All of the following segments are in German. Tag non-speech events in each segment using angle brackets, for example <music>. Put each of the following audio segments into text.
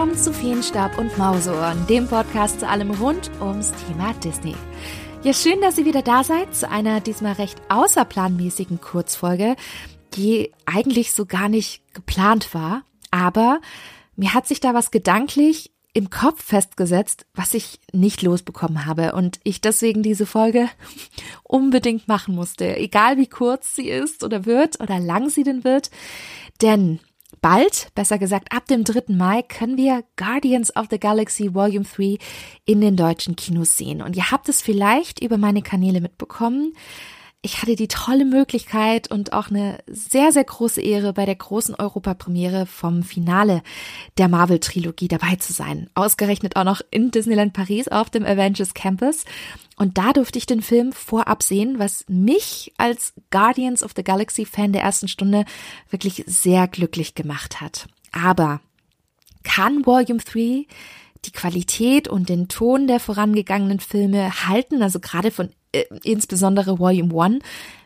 willkommen zu Feenstab und Mauseohren, dem Podcast zu allem rund ums Thema Disney. Ja, schön, dass ihr wieder da seid zu einer diesmal recht außerplanmäßigen Kurzfolge, die eigentlich so gar nicht geplant war, aber mir hat sich da was gedanklich im Kopf festgesetzt, was ich nicht losbekommen habe und ich deswegen diese Folge <laughs> unbedingt machen musste, egal wie kurz sie ist oder wird oder lang sie denn wird, denn bald, besser gesagt ab dem 3. Mai, können wir Guardians of the Galaxy Volume 3 in den deutschen Kinos sehen. Und ihr habt es vielleicht über meine Kanäle mitbekommen ich hatte die tolle Möglichkeit und auch eine sehr, sehr große Ehre, bei der großen Europapremiere vom Finale der Marvel-Trilogie dabei zu sein. Ausgerechnet auch noch in Disneyland Paris auf dem Avengers Campus. Und da durfte ich den Film vorab sehen, was mich als Guardians of the Galaxy Fan der ersten Stunde wirklich sehr glücklich gemacht hat. Aber kann Volume 3 die Qualität und den Ton der vorangegangenen Filme halten, also gerade von äh, insbesondere Volume One,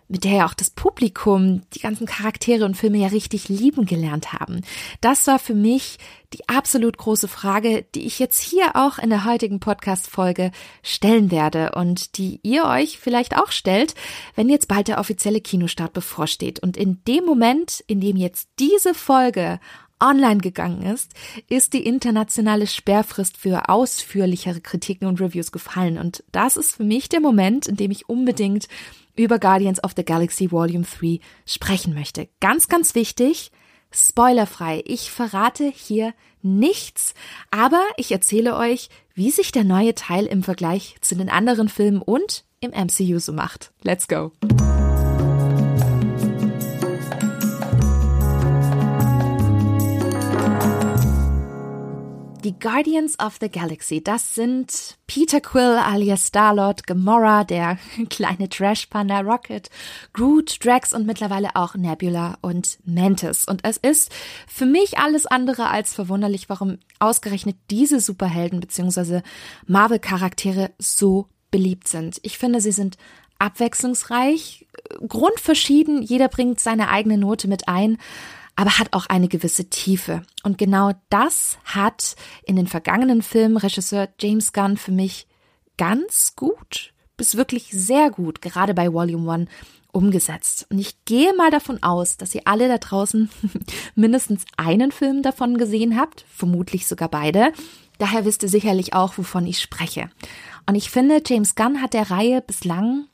mit der ja auch das Publikum die ganzen Charaktere und Filme ja richtig lieben gelernt haben. Das war für mich die absolut große Frage, die ich jetzt hier auch in der heutigen Podcast-Folge stellen werde und die ihr euch vielleicht auch stellt, wenn jetzt bald der offizielle Kinostart bevorsteht. Und in dem Moment, in dem jetzt diese Folge online gegangen ist, ist die internationale Sperrfrist für ausführlichere Kritiken und Reviews gefallen. Und das ist für mich der Moment, in dem ich unbedingt über Guardians of the Galaxy Volume 3 sprechen möchte. Ganz, ganz wichtig, spoilerfrei. Ich verrate hier nichts, aber ich erzähle euch, wie sich der neue Teil im Vergleich zu den anderen Filmen und im MCU so macht. Let's go! Die Guardians of the Galaxy, das sind Peter Quill alias Starlord, Gamora, der <laughs> kleine Trash-Panda Rocket, Groot, Drax und mittlerweile auch Nebula und Mantis. Und es ist für mich alles andere als verwunderlich, warum ausgerechnet diese Superhelden bzw. Marvel-Charaktere so beliebt sind. Ich finde, sie sind abwechslungsreich, grundverschieden, jeder bringt seine eigene Note mit ein aber hat auch eine gewisse Tiefe. Und genau das hat in den vergangenen Filmen Regisseur James Gunn für mich ganz gut bis wirklich sehr gut, gerade bei Volume One, umgesetzt. Und ich gehe mal davon aus, dass ihr alle da draußen <laughs> mindestens einen Film davon gesehen habt, vermutlich sogar beide. Daher wisst ihr sicherlich auch, wovon ich spreche. Und ich finde, James Gunn hat der Reihe bislang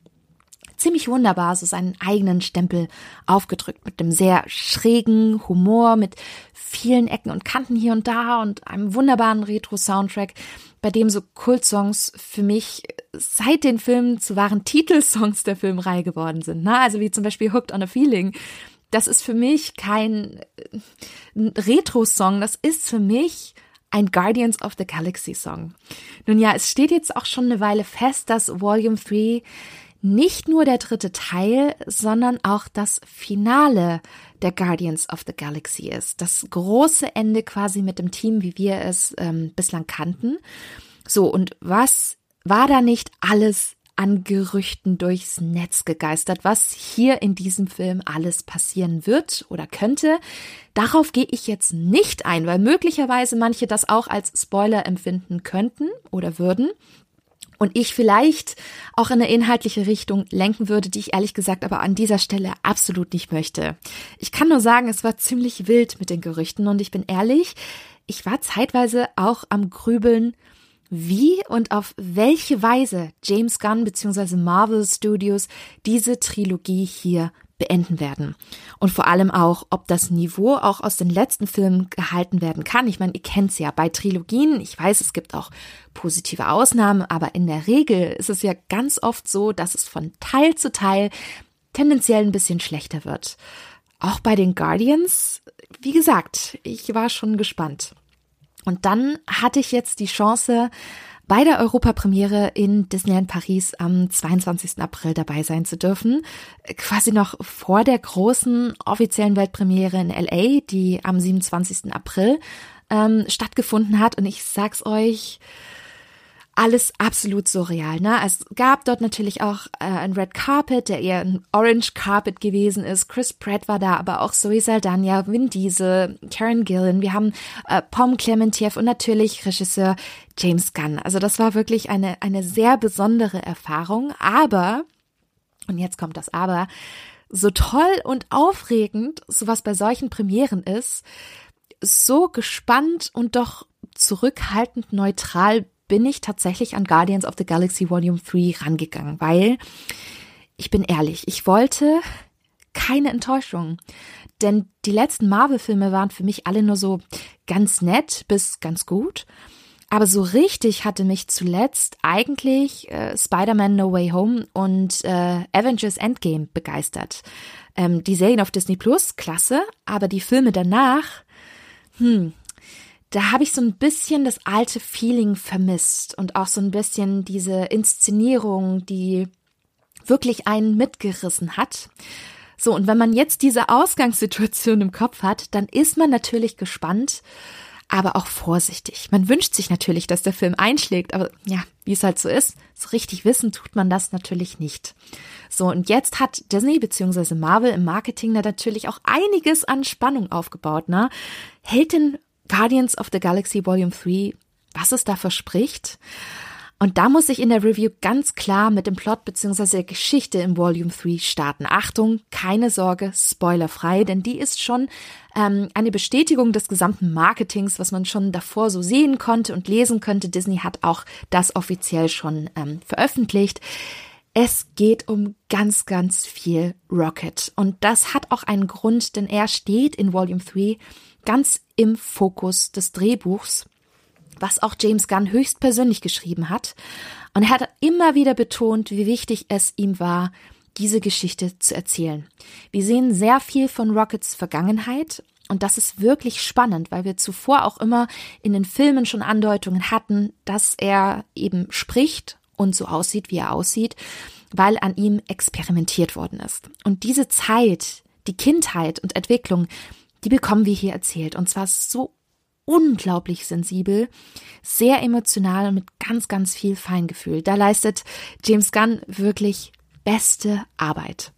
ziemlich wunderbar so seinen eigenen Stempel aufgedrückt mit dem sehr schrägen Humor, mit vielen Ecken und Kanten hier und da und einem wunderbaren Retro-Soundtrack, bei dem so Kultsongs für mich seit den Filmen zu wahren Titelsongs der Filmreihe geworden sind. Ne? Also wie zum Beispiel Hooked on a Feeling. Das ist für mich kein äh, Retro-Song, das ist für mich ein Guardians of the Galaxy Song. Nun ja, es steht jetzt auch schon eine Weile fest, dass Volume 3 nicht nur der dritte Teil, sondern auch das Finale der Guardians of the Galaxy ist. Das große Ende quasi mit dem Team, wie wir es ähm, bislang kannten. So, und was war da nicht alles an Gerüchten durchs Netz gegeistert, was hier in diesem Film alles passieren wird oder könnte. Darauf gehe ich jetzt nicht ein, weil möglicherweise manche das auch als Spoiler empfinden könnten oder würden und ich vielleicht auch in eine inhaltliche Richtung lenken würde, die ich ehrlich gesagt aber an dieser Stelle absolut nicht möchte. Ich kann nur sagen, es war ziemlich wild mit den Gerüchten und ich bin ehrlich, ich war zeitweise auch am Grübeln, wie und auf welche Weise James Gunn bzw. Marvel Studios diese Trilogie hier beenden werden. Und vor allem auch, ob das Niveau auch aus den letzten Filmen gehalten werden kann. Ich meine, ihr kennt's ja bei Trilogien. Ich weiß, es gibt auch positive Ausnahmen, aber in der Regel ist es ja ganz oft so, dass es von Teil zu Teil tendenziell ein bisschen schlechter wird. Auch bei den Guardians, wie gesagt, ich war schon gespannt. Und dann hatte ich jetzt die Chance, bei der Europapremiere in Disneyland Paris am 22. April dabei sein zu dürfen. Quasi noch vor der großen offiziellen Weltpremiere in LA, die am 27. April ähm, stattgefunden hat. Und ich sag's euch, alles absolut surreal. Ne? Es gab dort natürlich auch äh, ein Red Carpet, der eher ein Orange Carpet gewesen ist. Chris Pratt war da, aber auch Zoe Saldana, Vin Diesel, Karen Gillan. Wir haben äh, Pom Clementiev und natürlich Regisseur James Gunn. Also das war wirklich eine, eine sehr besondere Erfahrung. Aber, und jetzt kommt das Aber, so toll und aufregend sowas bei solchen Premieren ist, so gespannt und doch zurückhaltend neutral bin ich tatsächlich an Guardians of the Galaxy Volume 3 rangegangen, weil ich bin ehrlich, ich wollte keine Enttäuschung. Denn die letzten Marvel-Filme waren für mich alle nur so ganz nett bis ganz gut. Aber so richtig hatte mich zuletzt eigentlich äh, Spider-Man No Way Home und äh, Avengers Endgame begeistert. Ähm, die Serien auf Disney Plus, klasse, aber die Filme danach, hm, da habe ich so ein bisschen das alte Feeling vermisst und auch so ein bisschen diese Inszenierung, die wirklich einen mitgerissen hat. So, und wenn man jetzt diese Ausgangssituation im Kopf hat, dann ist man natürlich gespannt, aber auch vorsichtig. Man wünscht sich natürlich, dass der Film einschlägt, aber ja, wie es halt so ist, so richtig wissen tut man das natürlich nicht. So, und jetzt hat Disney bzw. Marvel im Marketing da natürlich auch einiges an Spannung aufgebaut, ne? Hält denn Guardians of the Galaxy Volume 3, was es da verspricht. Und da muss ich in der Review ganz klar mit dem Plot bzw. der Geschichte im Volume 3 starten. Achtung, keine Sorge, spoilerfrei, denn die ist schon ähm, eine Bestätigung des gesamten Marketings, was man schon davor so sehen konnte und lesen könnte. Disney hat auch das offiziell schon ähm, veröffentlicht. Es geht um ganz, ganz viel Rocket. Und das hat auch einen Grund, denn er steht in Volume 3 ganz im Fokus des Drehbuchs, was auch James Gunn höchstpersönlich geschrieben hat. Und er hat immer wieder betont, wie wichtig es ihm war, diese Geschichte zu erzählen. Wir sehen sehr viel von Rockets Vergangenheit und das ist wirklich spannend, weil wir zuvor auch immer in den Filmen schon Andeutungen hatten, dass er eben spricht und so aussieht, wie er aussieht, weil an ihm experimentiert worden ist. Und diese Zeit, die Kindheit und Entwicklung, die bekommen wir hier erzählt. Und zwar so unglaublich sensibel, sehr emotional und mit ganz, ganz viel Feingefühl. Da leistet James Gunn wirklich beste Arbeit.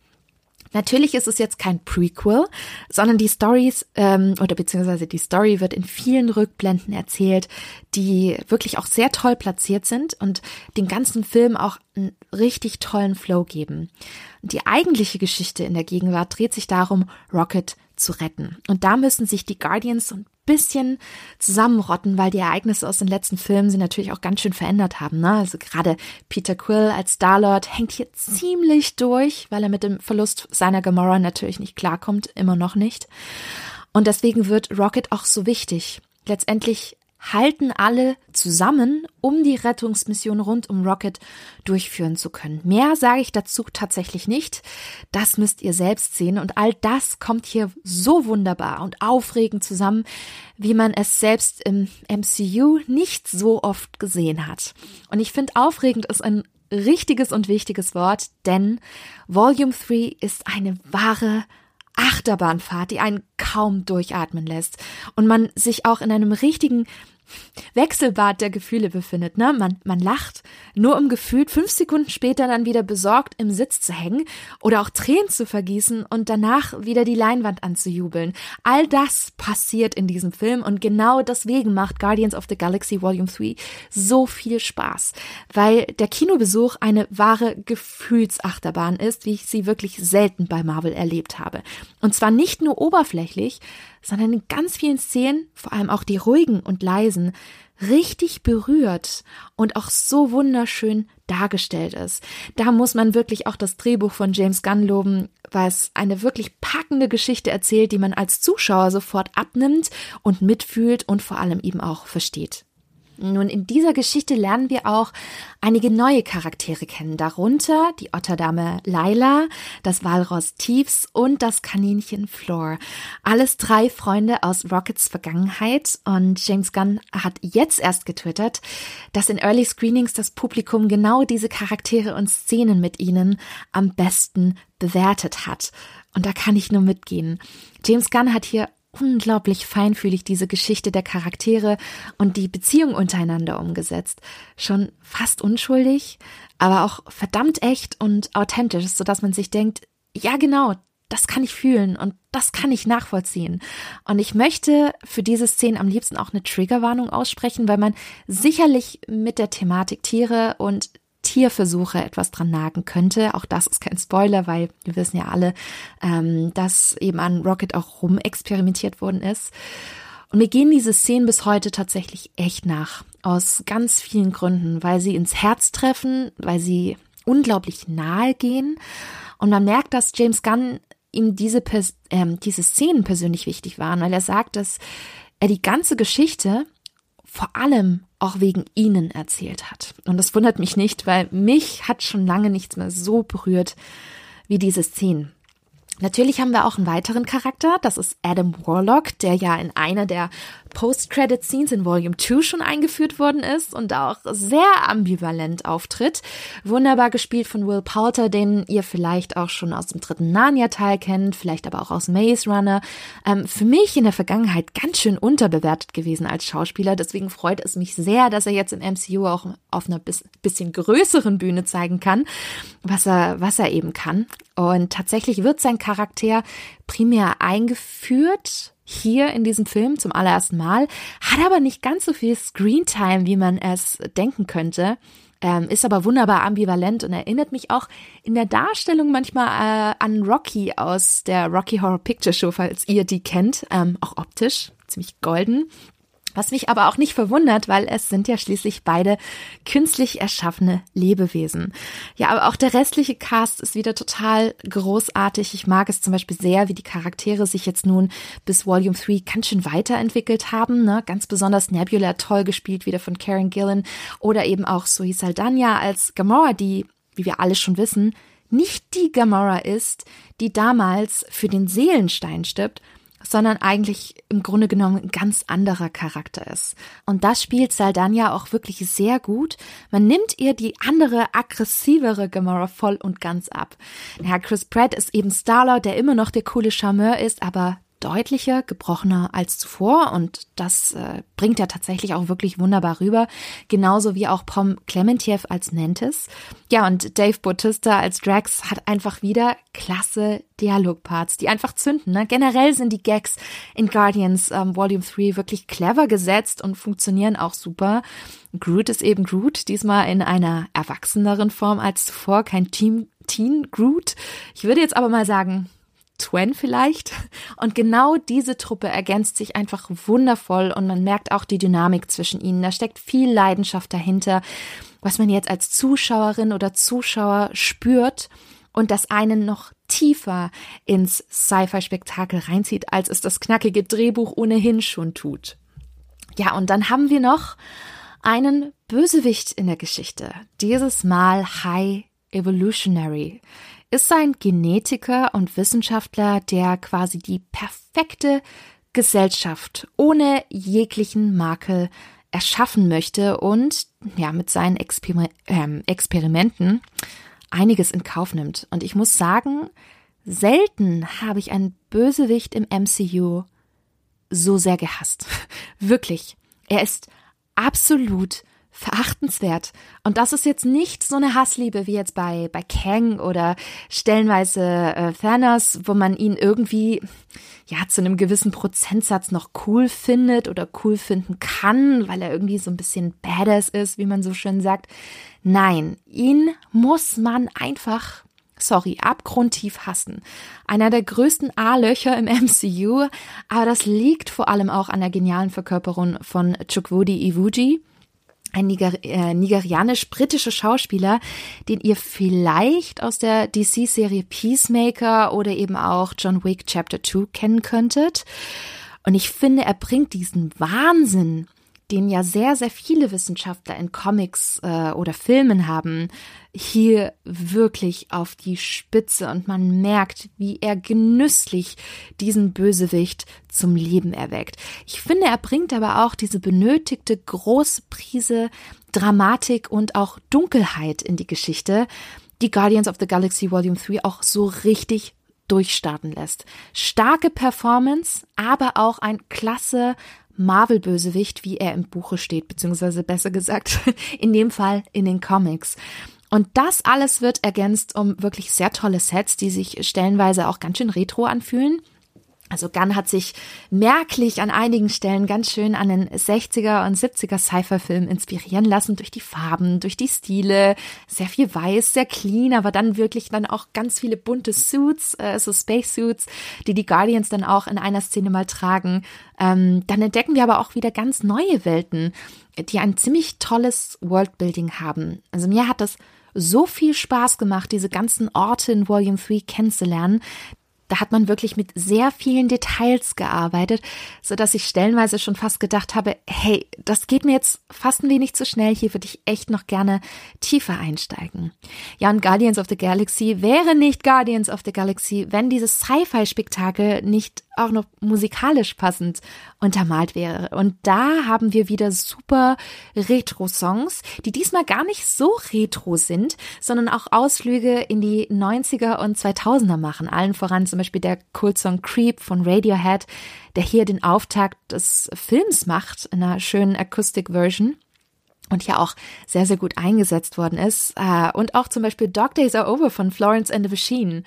Natürlich ist es jetzt kein Prequel, sondern die Stories ähm, oder beziehungsweise die Story wird in vielen Rückblenden erzählt, die wirklich auch sehr toll platziert sind und den ganzen Film auch einen richtig tollen Flow geben. Die eigentliche Geschichte in der Gegenwart dreht sich darum, Rocket zu retten. Und da müssen sich die Guardians ein bisschen zusammenrotten, weil die Ereignisse aus den letzten Filmen sie natürlich auch ganz schön verändert haben. Ne? Also gerade Peter Quill als Star-Lord hängt hier ziemlich durch, weil er mit dem Verlust seiner Gamora natürlich nicht klarkommt, immer noch nicht. Und deswegen wird Rocket auch so wichtig. Letztendlich halten alle zusammen, um die Rettungsmission rund um Rocket durchführen zu können. Mehr sage ich dazu tatsächlich nicht. Das müsst ihr selbst sehen. Und all das kommt hier so wunderbar und aufregend zusammen, wie man es selbst im MCU nicht so oft gesehen hat. Und ich finde, aufregend ist ein richtiges und wichtiges Wort, denn Volume 3 ist eine wahre Achterbahnfahrt, die einen kaum durchatmen lässt. Und man sich auch in einem richtigen Wechselbad der Gefühle befindet. Ne? Man, man lacht, nur um gefühlt fünf Sekunden später dann wieder besorgt im Sitz zu hängen oder auch Tränen zu vergießen und danach wieder die Leinwand anzujubeln. All das passiert in diesem Film und genau deswegen macht Guardians of the Galaxy Volume 3 so viel Spaß, weil der Kinobesuch eine wahre Gefühlsachterbahn ist, wie ich sie wirklich selten bei Marvel erlebt habe. Und zwar nicht nur oberflächlich, sondern in ganz vielen Szenen, vor allem auch die ruhigen und leisen, richtig berührt und auch so wunderschön dargestellt ist. Da muss man wirklich auch das Drehbuch von James Gunn loben, weil es eine wirklich packende Geschichte erzählt, die man als Zuschauer sofort abnimmt und mitfühlt und vor allem eben auch versteht. Nun, in dieser Geschichte lernen wir auch einige neue Charaktere kennen, darunter die Otterdame Laila, das Walross Thieves und das Kaninchen Floor. Alles drei Freunde aus Rockets Vergangenheit und James Gunn hat jetzt erst getwittert, dass in Early Screenings das Publikum genau diese Charaktere und Szenen mit ihnen am besten bewertet hat. Und da kann ich nur mitgehen. James Gunn hat hier unglaublich feinfühlig diese Geschichte der Charaktere und die Beziehung untereinander umgesetzt. Schon fast unschuldig, aber auch verdammt echt und authentisch, sodass man sich denkt, ja genau, das kann ich fühlen und das kann ich nachvollziehen. Und ich möchte für diese Szene am liebsten auch eine Triggerwarnung aussprechen, weil man sicherlich mit der Thematik Tiere und Tierversuche etwas dran nagen könnte. Auch das ist kein Spoiler, weil wir wissen ja alle, ähm, dass eben an Rocket auch rumexperimentiert worden ist. Und mir gehen diese Szenen bis heute tatsächlich echt nach. Aus ganz vielen Gründen, weil sie ins Herz treffen, weil sie unglaublich nahe gehen. Und man merkt, dass James Gunn ihm diese, äh, diese Szenen persönlich wichtig waren, weil er sagt, dass er die ganze Geschichte vor allem auch wegen ihnen erzählt hat. Und das wundert mich nicht, weil mich hat schon lange nichts mehr so berührt wie diese Szenen. Natürlich haben wir auch einen weiteren Charakter, das ist Adam Warlock, der ja in einer der Post-Credit-Scenes in Volume 2 schon eingeführt worden ist und auch sehr ambivalent auftritt. Wunderbar gespielt von Will Poulter, den ihr vielleicht auch schon aus dem dritten Narnia-Teil kennt, vielleicht aber auch aus Maze Runner. Ähm, für mich in der Vergangenheit ganz schön unterbewertet gewesen als Schauspieler, deswegen freut es mich sehr, dass er jetzt im MCU auch auf einer bisschen größeren Bühne zeigen kann, was er, was er eben kann. Und tatsächlich wird sein Charakter primär eingeführt hier in diesem Film zum allerersten Mal, hat aber nicht ganz so viel Screentime, wie man es denken könnte. Ähm, ist aber wunderbar ambivalent und erinnert mich auch in der Darstellung manchmal äh, an Rocky aus der Rocky Horror Picture Show, falls ihr die kennt, ähm, auch optisch ziemlich golden. Was mich aber auch nicht verwundert, weil es sind ja schließlich beide künstlich erschaffene Lebewesen. Ja, aber auch der restliche Cast ist wieder total großartig. Ich mag es zum Beispiel sehr, wie die Charaktere sich jetzt nun bis Volume 3 ganz schön weiterentwickelt haben. Ne? Ganz besonders Nebula toll gespielt, wieder von Karen Gillen. Oder eben auch Zoe Saldana als Gamora, die, wie wir alle schon wissen, nicht die Gamora ist, die damals für den Seelenstein stirbt, sondern eigentlich im Grunde genommen ein ganz anderer Charakter ist. Und das spielt Saldania auch wirklich sehr gut. Man nimmt ihr die andere, aggressivere Gamora voll und ganz ab. Ja, Chris Pratt ist eben Starlord, der immer noch der coole Charmeur ist, aber deutlicher, gebrochener als zuvor und das äh, bringt er tatsächlich auch wirklich wunderbar rüber. Genauso wie auch Pom Clementiev als Nentis. Ja, und Dave Bautista als Drax hat einfach wieder klasse Dialogparts, die einfach zünden. Ne? Generell sind die Gags in Guardians ähm, Volume 3 wirklich clever gesetzt und funktionieren auch super. Groot ist eben Groot, diesmal in einer erwachseneren Form als zuvor, kein Team Teen Groot. Ich würde jetzt aber mal sagen, Twen vielleicht. Und genau diese Truppe ergänzt sich einfach wundervoll und man merkt auch die Dynamik zwischen ihnen. Da steckt viel Leidenschaft dahinter, was man jetzt als Zuschauerin oder Zuschauer spürt und das einen noch tiefer ins Sci-Fi-Spektakel reinzieht, als es das knackige Drehbuch ohnehin schon tut. Ja, und dann haben wir noch einen Bösewicht in der Geschichte. Dieses Mal High Evolutionary ist ein Genetiker und Wissenschaftler, der quasi die perfekte Gesellschaft ohne jeglichen Makel erschaffen möchte und ja mit seinen Exper äh, Experimenten einiges in Kauf nimmt. Und ich muss sagen, selten habe ich einen Bösewicht im MCU so sehr gehasst. <laughs> Wirklich. Er ist absolut verachtenswert. Und das ist jetzt nicht so eine Hassliebe wie jetzt bei, bei Kang oder stellenweise äh, Thanos, wo man ihn irgendwie ja zu einem gewissen Prozentsatz noch cool findet oder cool finden kann, weil er irgendwie so ein bisschen badass ist, wie man so schön sagt. Nein, ihn muss man einfach sorry, abgrundtief hassen. Einer der größten A-Löcher im <laughs> MCU, aber das liegt vor allem auch an der genialen Verkörperung von Chukwudi Iwuji ein Niger äh, nigerianisch-britischer Schauspieler, den ihr vielleicht aus der DC-Serie Peacemaker oder eben auch John Wick Chapter 2 kennen könntet. Und ich finde, er bringt diesen Wahnsinn, den ja sehr, sehr viele Wissenschaftler in Comics äh, oder Filmen haben, hier wirklich auf die Spitze und man merkt, wie er genüsslich diesen Bösewicht zum Leben erweckt. Ich finde, er bringt aber auch diese benötigte große Prise Dramatik und auch Dunkelheit in die Geschichte, die Guardians of the Galaxy Volume 3 auch so richtig durchstarten lässt. Starke Performance, aber auch ein klasse Marvel-Bösewicht, wie er im Buche steht, beziehungsweise besser gesagt, <laughs> in dem Fall in den Comics. Und das alles wird ergänzt um wirklich sehr tolle Sets, die sich stellenweise auch ganz schön retro anfühlen. Also Gunn hat sich merklich an einigen Stellen ganz schön an den 60er und 70er Sci-Fi-Film inspirieren lassen durch die Farben, durch die Stile, sehr viel weiß, sehr clean, aber dann wirklich dann auch ganz viele bunte Suits, äh, so Space Suits, die die Guardians dann auch in einer Szene mal tragen. Ähm, dann entdecken wir aber auch wieder ganz neue Welten, die ein ziemlich tolles Worldbuilding haben. Also mir hat das so viel Spaß gemacht, diese ganzen Orte in Volume 3 kennenzulernen, da hat man wirklich mit sehr vielen Details gearbeitet, so dass ich stellenweise schon fast gedacht habe, hey, das geht mir jetzt fast ein wenig zu schnell, hier würde ich echt noch gerne tiefer einsteigen. Ja, und Guardians of the Galaxy wäre nicht Guardians of the Galaxy, wenn dieses Sci-Fi-Spektakel nicht auch noch musikalisch passend untermalt wäre. Und da haben wir wieder super Retro-Songs, die diesmal gar nicht so retro sind, sondern auch Ausflüge in die 90er und 2000er machen. Allen voran zum Beispiel der Kultsong Creep von Radiohead, der hier den Auftakt des Films macht in einer schönen Akustik-Version und hier auch sehr, sehr gut eingesetzt worden ist. Äh, und auch zum Beispiel Dog Days Are Over von Florence and the Machine.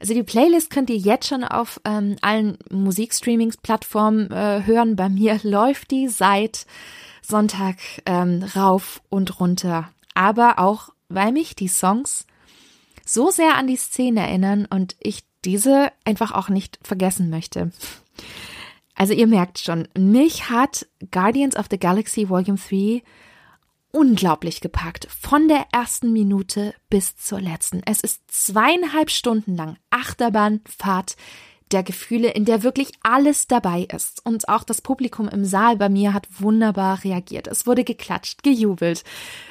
Also die Playlist könnt ihr jetzt schon auf ähm, allen Musikstreamings-Plattformen äh, hören. Bei mir <laughs> läuft die seit Sonntag ähm, rauf und runter. Aber auch, weil mich die Songs so sehr an die Szene erinnern und ich diese einfach auch nicht vergessen möchte. Also ihr merkt schon, mich hat Guardians of the Galaxy Volume 3 unglaublich gepackt. Von der ersten Minute bis zur letzten. Es ist zweieinhalb Stunden lang Achterbahnfahrt der Gefühle, in der wirklich alles dabei ist. Und auch das Publikum im Saal bei mir hat wunderbar reagiert. Es wurde geklatscht, gejubelt,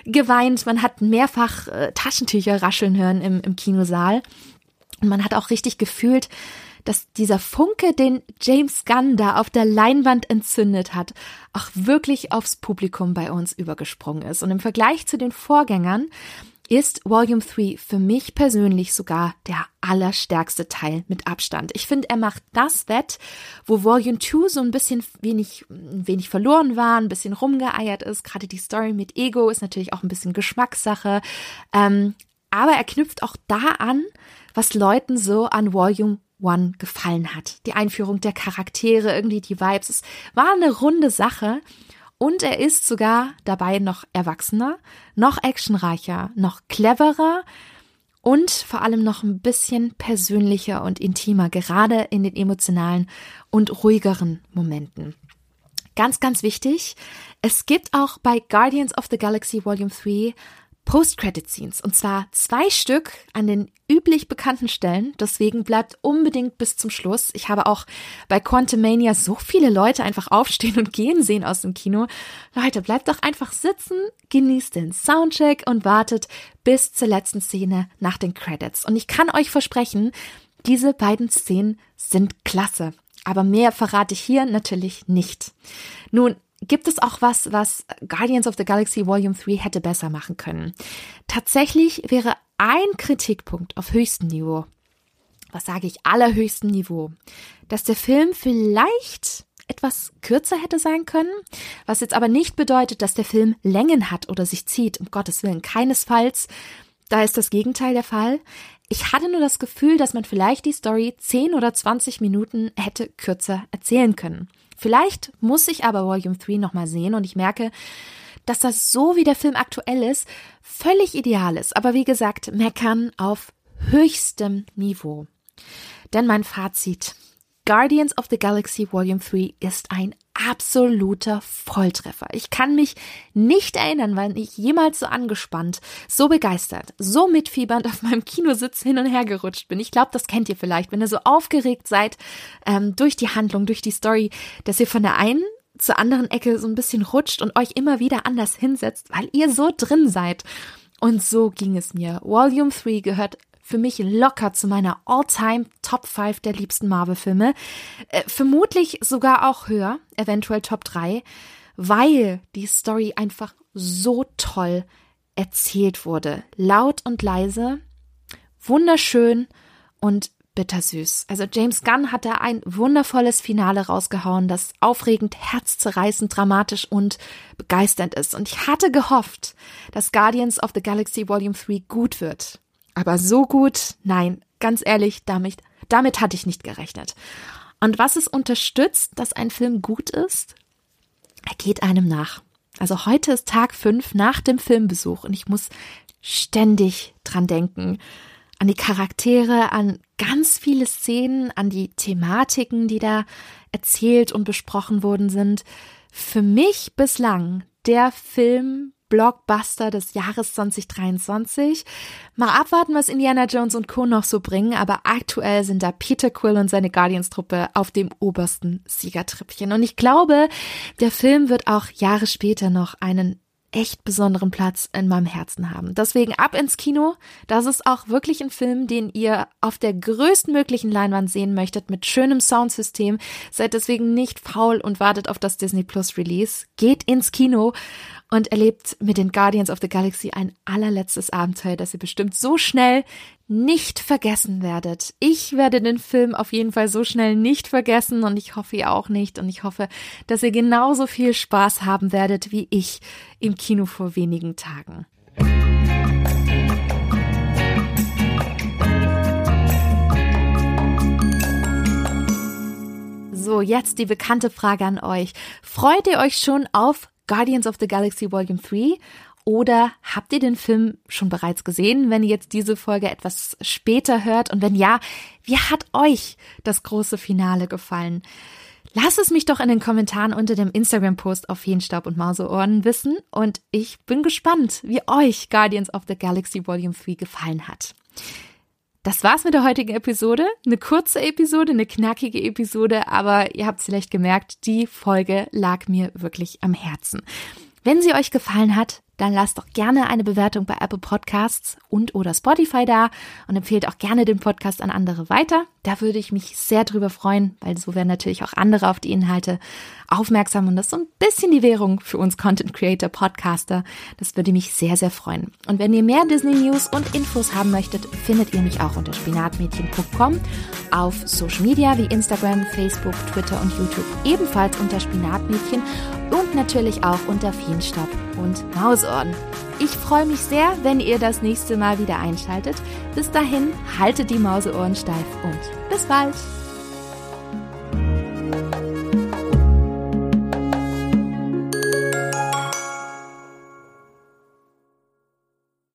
geweint. Man hat mehrfach äh, Taschentücher rascheln hören im, im Kinosaal. Und man hat auch richtig gefühlt, dass dieser Funke, den James Gunn da auf der Leinwand entzündet hat, auch wirklich aufs Publikum bei uns übergesprungen ist. Und im Vergleich zu den Vorgängern ist Volume 3 für mich persönlich sogar der allerstärkste Teil mit Abstand. Ich finde, er macht das wett, wo Volume 2 so ein bisschen wenig, wenig verloren war, ein bisschen rumgeeiert ist. Gerade die Story mit Ego ist natürlich auch ein bisschen Geschmackssache. Ähm, aber er knüpft auch da an, was Leuten so an Volume One gefallen hat. Die Einführung der Charaktere, irgendwie die Vibes. Es war eine runde Sache. Und er ist sogar dabei noch erwachsener, noch actionreicher, noch cleverer und vor allem noch ein bisschen persönlicher und intimer, gerade in den emotionalen und ruhigeren Momenten. Ganz, ganz wichtig, es gibt auch bei Guardians of the Galaxy Volume 3 Post-Credit-Scenes. Und zwar zwei Stück an den üblich bekannten Stellen. Deswegen bleibt unbedingt bis zum Schluss. Ich habe auch bei Quantumania so viele Leute einfach aufstehen und gehen sehen aus dem Kino. Leute, bleibt doch einfach sitzen, genießt den Soundcheck und wartet bis zur letzten Szene nach den Credits. Und ich kann euch versprechen, diese beiden Szenen sind klasse. Aber mehr verrate ich hier natürlich nicht. Nun, gibt es auch was, was Guardians of the Galaxy Volume 3 hätte besser machen können. Tatsächlich wäre ein Kritikpunkt auf höchstem Niveau, was sage ich, allerhöchstem Niveau, dass der Film vielleicht etwas kürzer hätte sein können, was jetzt aber nicht bedeutet, dass der Film Längen hat oder sich zieht, um Gottes Willen, keinesfalls. Da ist das Gegenteil der Fall. Ich hatte nur das Gefühl, dass man vielleicht die Story 10 oder 20 Minuten hätte kürzer erzählen können. Vielleicht muss ich aber Volume 3 nochmal sehen und ich merke, dass das so wie der Film aktuell ist, völlig ideal ist. Aber wie gesagt, meckern auf höchstem Niveau. Denn mein Fazit. Guardians of the Galaxy Volume 3 ist ein absoluter Volltreffer. Ich kann mich nicht erinnern, wann ich jemals so angespannt, so begeistert, so mitfiebernd auf meinem Kinositz hin und her gerutscht bin. Ich glaube, das kennt ihr vielleicht, wenn ihr so aufgeregt seid ähm, durch die Handlung, durch die Story, dass ihr von der einen zur anderen Ecke so ein bisschen rutscht und euch immer wieder anders hinsetzt, weil ihr so drin seid. Und so ging es mir. Volume 3 gehört für mich locker zu meiner All-Time Top 5 der liebsten Marvel-Filme. Äh, vermutlich sogar auch höher, eventuell Top 3, weil die Story einfach so toll erzählt wurde. Laut und leise, wunderschön und bittersüß. Also James Gunn hat da ein wundervolles Finale rausgehauen, das aufregend, herzzerreißend, dramatisch und begeisternd ist. Und ich hatte gehofft, dass Guardians of the Galaxy Volume 3 gut wird. Aber so gut, nein, ganz ehrlich, damit, damit hatte ich nicht gerechnet. Und was es unterstützt, dass ein Film gut ist? Er geht einem nach. Also heute ist Tag 5 nach dem Filmbesuch und ich muss ständig dran denken. An die Charaktere, an ganz viele Szenen, an die Thematiken, die da erzählt und besprochen worden sind. Für mich bislang der Film Blockbuster des Jahres 2023. Mal abwarten, was Indiana Jones und Co. noch so bringen, aber aktuell sind da Peter Quill und seine Guardians-Truppe auf dem obersten Siegertrippchen. Und ich glaube, der Film wird auch Jahre später noch einen echt besonderen Platz in meinem Herzen haben. Deswegen ab ins Kino. Das ist auch wirklich ein Film, den ihr auf der größtmöglichen Leinwand sehen möchtet, mit schönem Soundsystem. Seid deswegen nicht faul und wartet auf das Disney Plus Release. Geht ins Kino und erlebt mit den Guardians of the Galaxy ein allerletztes Abenteuer, das ihr bestimmt so schnell nicht vergessen werdet. Ich werde den Film auf jeden Fall so schnell nicht vergessen und ich hoffe ihr auch nicht und ich hoffe, dass ihr genauso viel Spaß haben werdet wie ich im Kino vor wenigen Tagen. So, jetzt die bekannte Frage an euch. Freut ihr euch schon auf Guardians of the Galaxy Volume 3 oder habt ihr den Film schon bereits gesehen, wenn ihr jetzt diese Folge etwas später hört? Und wenn ja, wie hat euch das große Finale gefallen? Lasst es mich doch in den Kommentaren unter dem Instagram-Post auf Feenstaub und Mauseohren wissen. Und ich bin gespannt, wie euch Guardians of the Galaxy Volume 3 gefallen hat. Das war's mit der heutigen Episode. Eine kurze Episode, eine knackige Episode, aber ihr habt vielleicht gemerkt, die Folge lag mir wirklich am Herzen. Wenn sie euch gefallen hat, dann lasst doch gerne eine Bewertung bei Apple Podcasts und oder Spotify da und empfehlt auch gerne den Podcast an andere weiter. Da würde ich mich sehr drüber freuen, weil so werden natürlich auch andere auf die Inhalte aufmerksam und das ist so ein bisschen die Währung für uns Content Creator Podcaster. Das würde mich sehr, sehr freuen. Und wenn ihr mehr Disney News und Infos haben möchtet, findet ihr mich auch unter spinatmädchen.com auf Social Media wie Instagram, Facebook, Twitter und YouTube ebenfalls unter Spinatmädchen und natürlich auch unter Feenstaub und Mausohren. Ich freue mich sehr, wenn ihr das nächste Mal wieder einschaltet. Bis dahin, haltet die Mauseohren steif und bis bald!